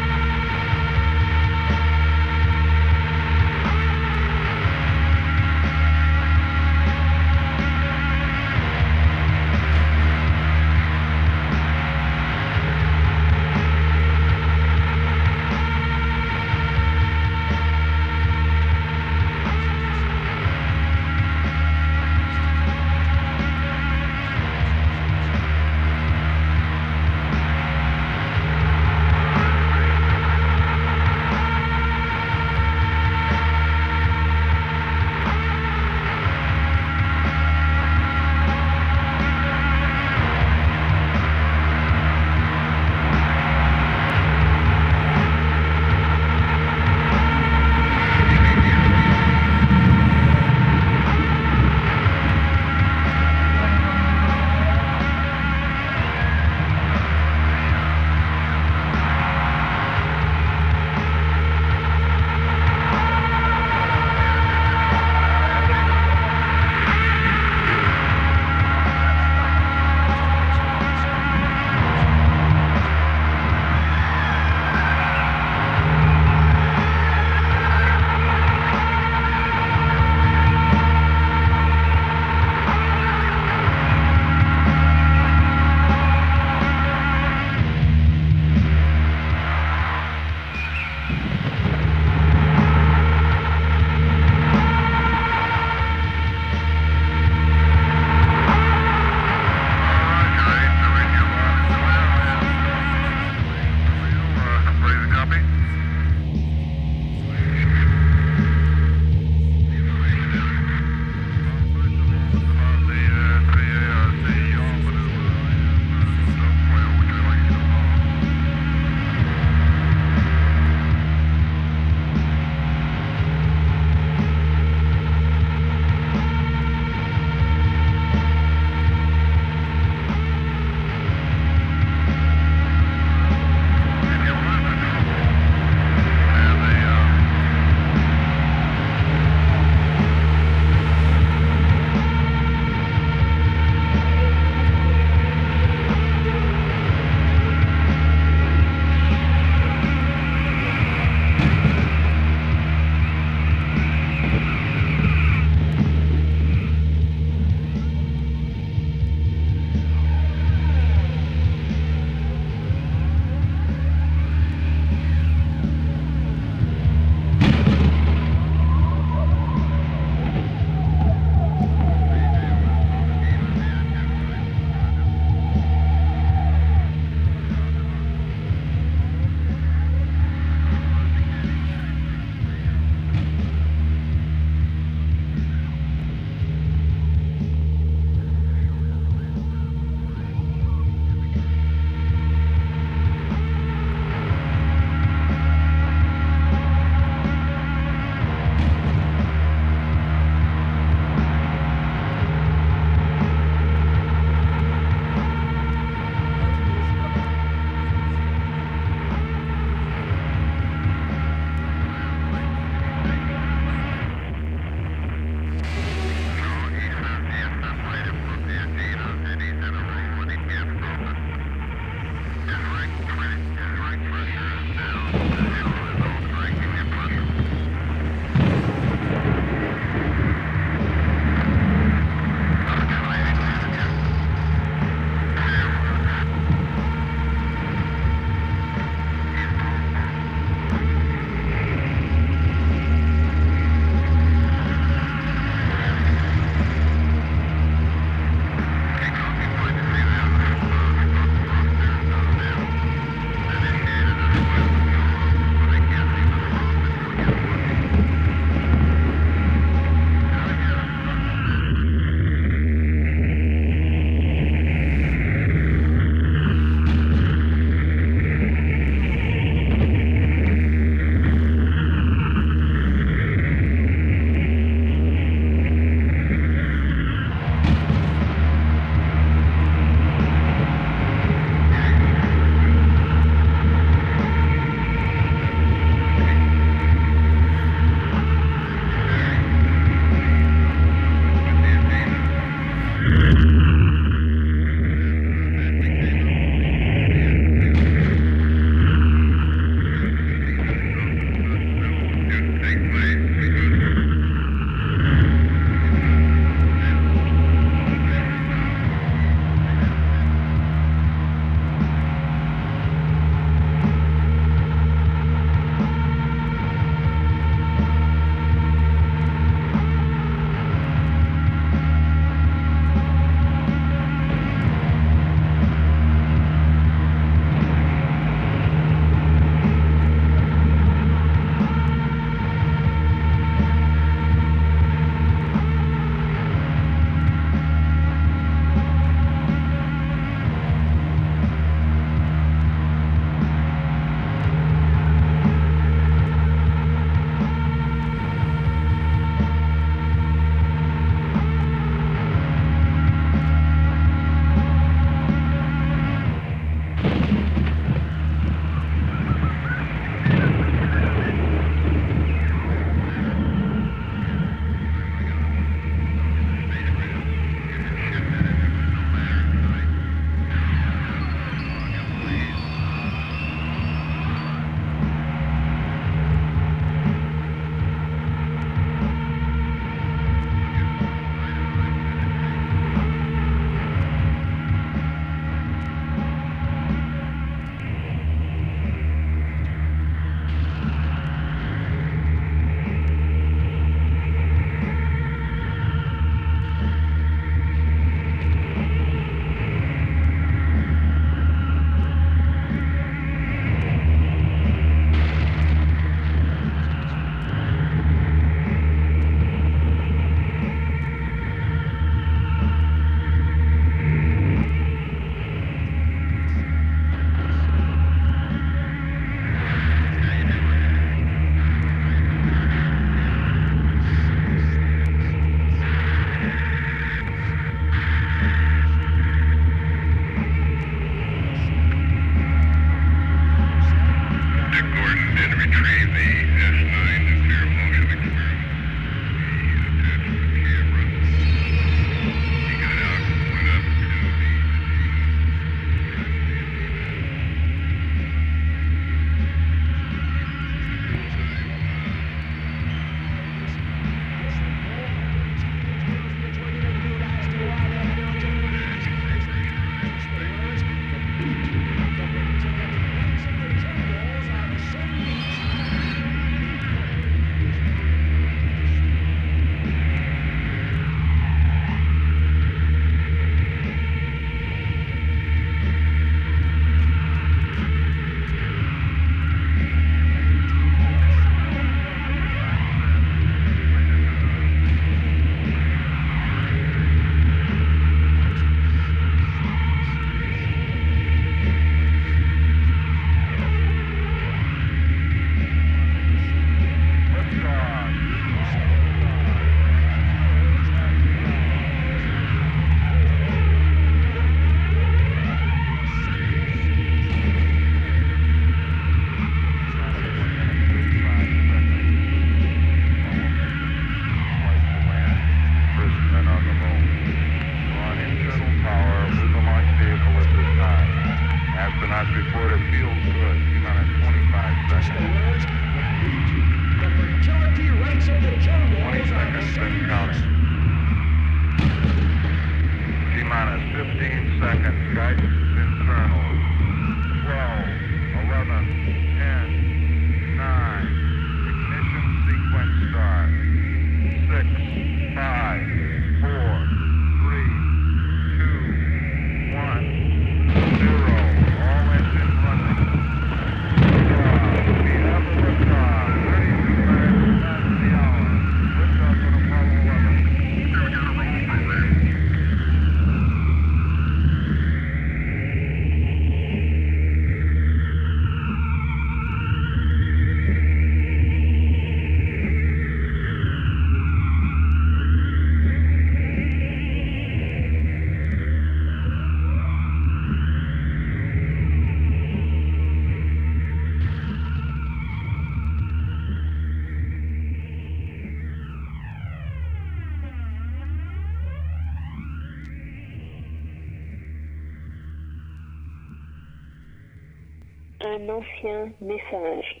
un ancien message.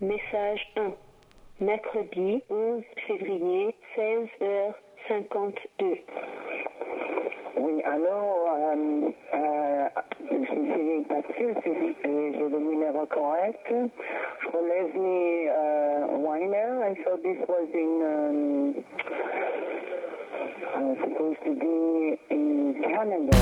Message 1. Mercredi 11 février, 16h52. Oui, alors, euh, euh, je pas sûr si j'ai le numéro correct. Je relève les euh, Weiner. I thought this was in, um, Canada.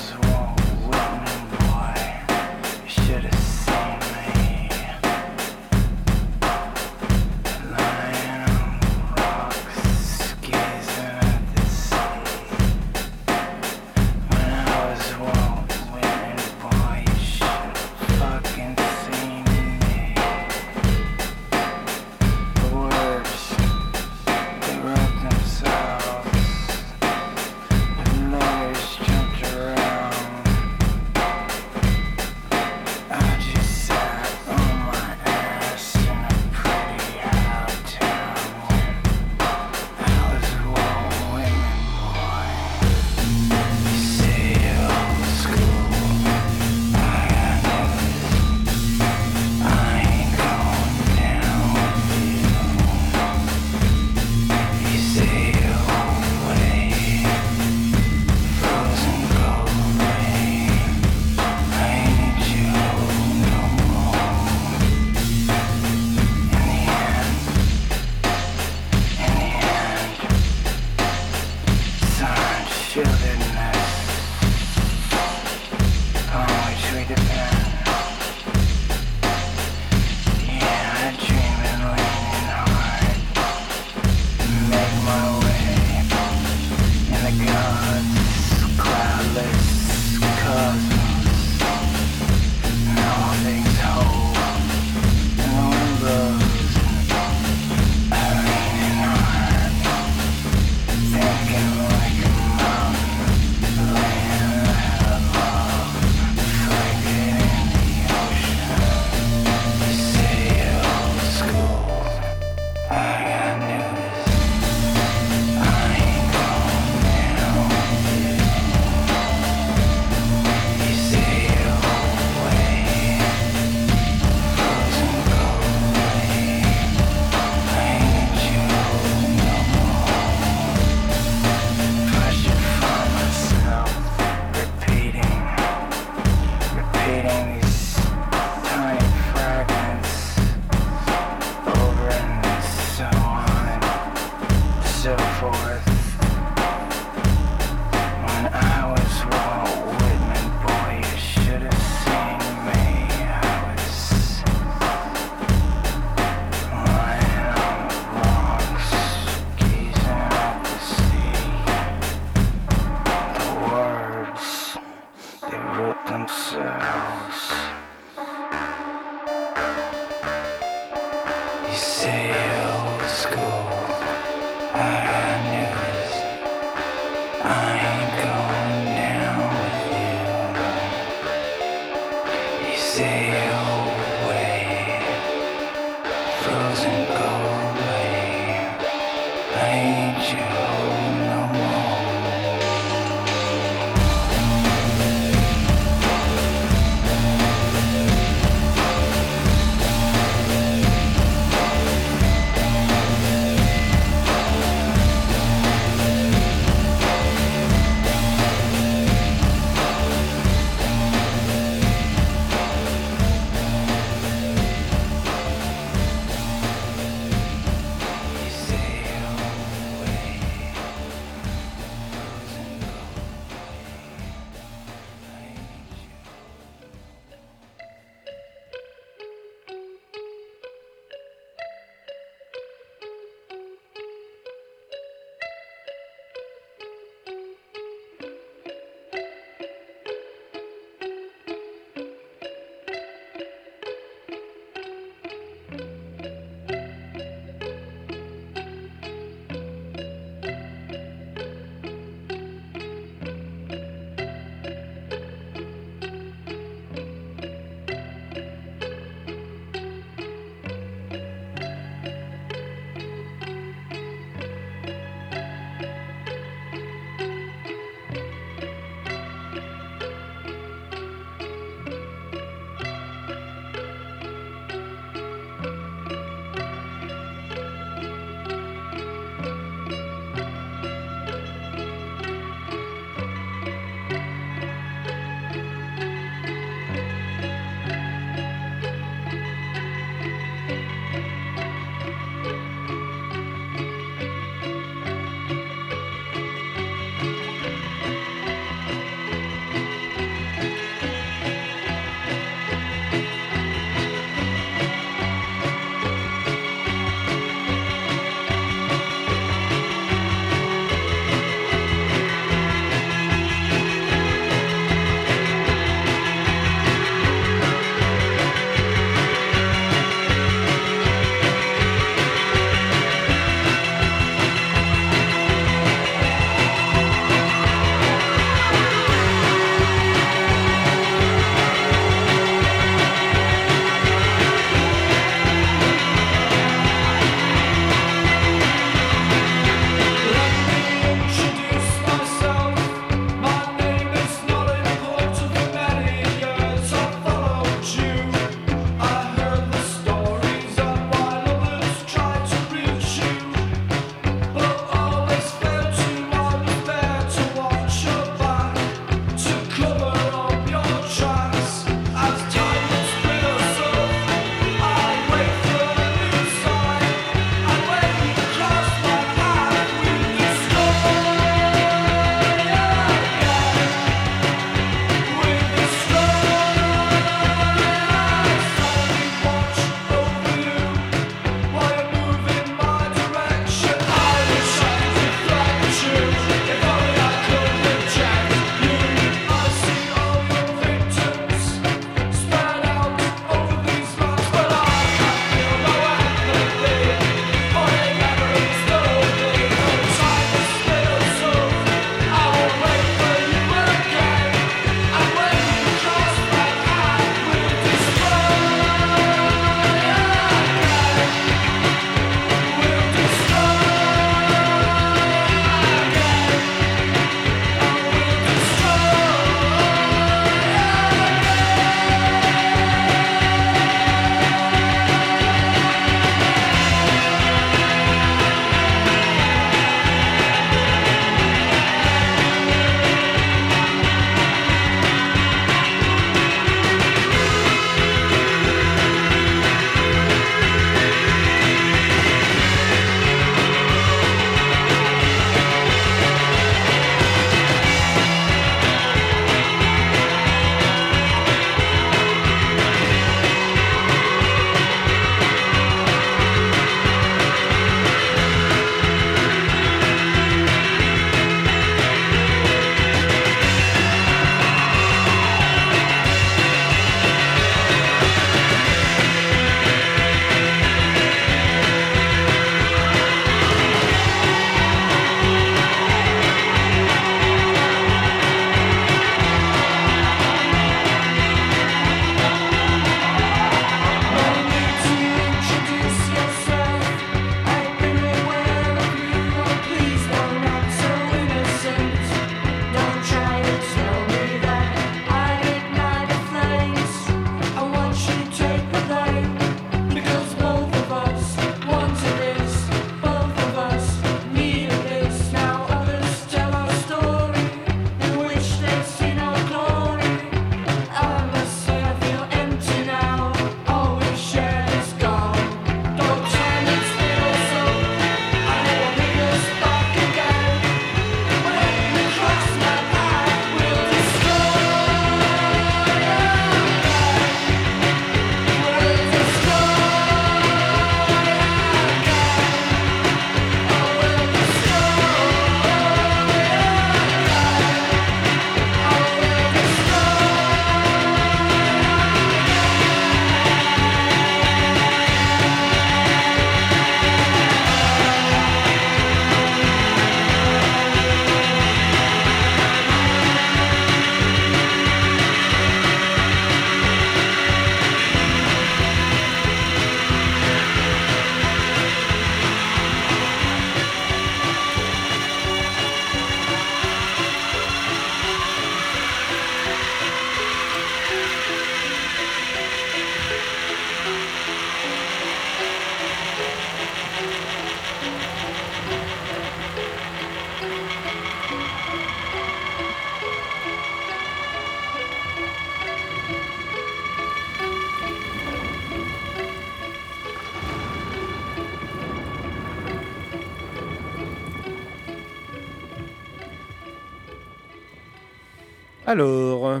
Alors,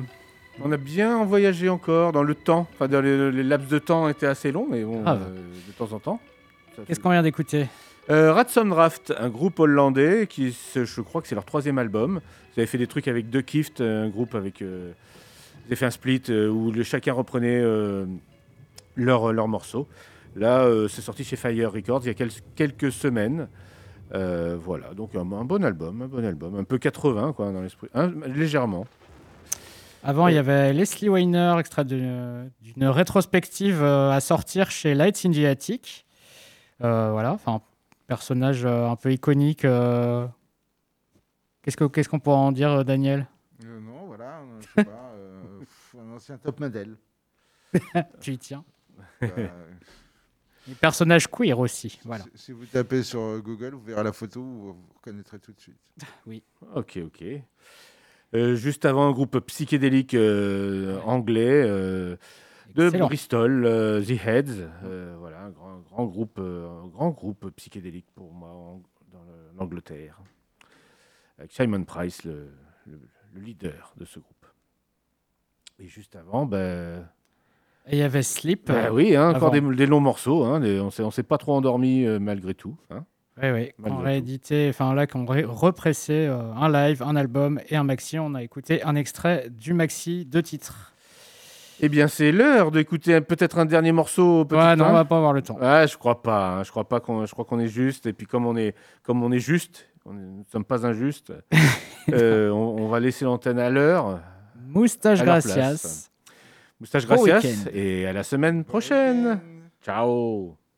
on a bien voyagé encore dans le temps. Enfin, dans les, les laps de temps étaient assez longs, mais bon, euh, de temps en temps. Qu'est-ce fait- qu'on vient d'écouter? Euh, Ransom Draft, un groupe hollandais qui, je crois que c'est leur troisième album. Ils avaient fait des trucs avec The Kift, un groupe avec. euh, ils avaient fait un split euh, où le, chacun reprenait euh, leur, leur morceau. Là, c'est sorti chez Fire Records il y a quel- quelques semaines. Voilà, donc un, un bon album, un bon album, un peu 80 quoi dans l'esprit, légèrement. Avant, il y avait Leslie Weiner, extrait d'une rétrospective euh, à sortir chez Lights in the Attic. Euh, voilà, enfin, personnage euh, un peu iconique. Qu'est-ce que- qu'est-ce qu'on pourrait en dire, Daniel? Euh, non, voilà, je sais pas, euh, un ancien top modèle. *laughs* Tu y tiens. *laughs* Les personnages queer aussi, voilà. si, si vous tapez sur Google, vous verrez la photo, vous reconnaîtrez tout de suite. Oui. Ok, ok. Euh, juste avant, un groupe psychédélique euh, anglais euh, de Excellent. Bristol, The Heads. Voilà, un grand, grand groupe, un grand groupe psychédélique pour moi en- dans le- l'Angleterre. Avec Simon Price, le, le- le leader de ce groupe. Et juste avant, ben. Il y avait Sleep. ben oui, hein, encore des, des longs morceaux. hein, des- on on s'est pas trop endormi malgré tout. hein. Oui, oui. On réédité, enfin là, qu'on repressé euh, un live, un album et un maxi. On a écouté un extrait du maxi, deux titres. Eh bien, c'est l'heure d'écouter peut-être un dernier morceau. Ouais, non, temps. on va pas avoir le temps. Ouais, je crois pas. hein. Je crois pas qu'on, je crois qu'on est juste. Et puis comme on est, comme on est juste, on est- nous ne sommes pas injustes. *laughs* euh, on, on va laisser l'antenne à l'heure. Moustache à gracias. Moustache Bon gracias. week-end. Et à la semaine prochaine. Ciao.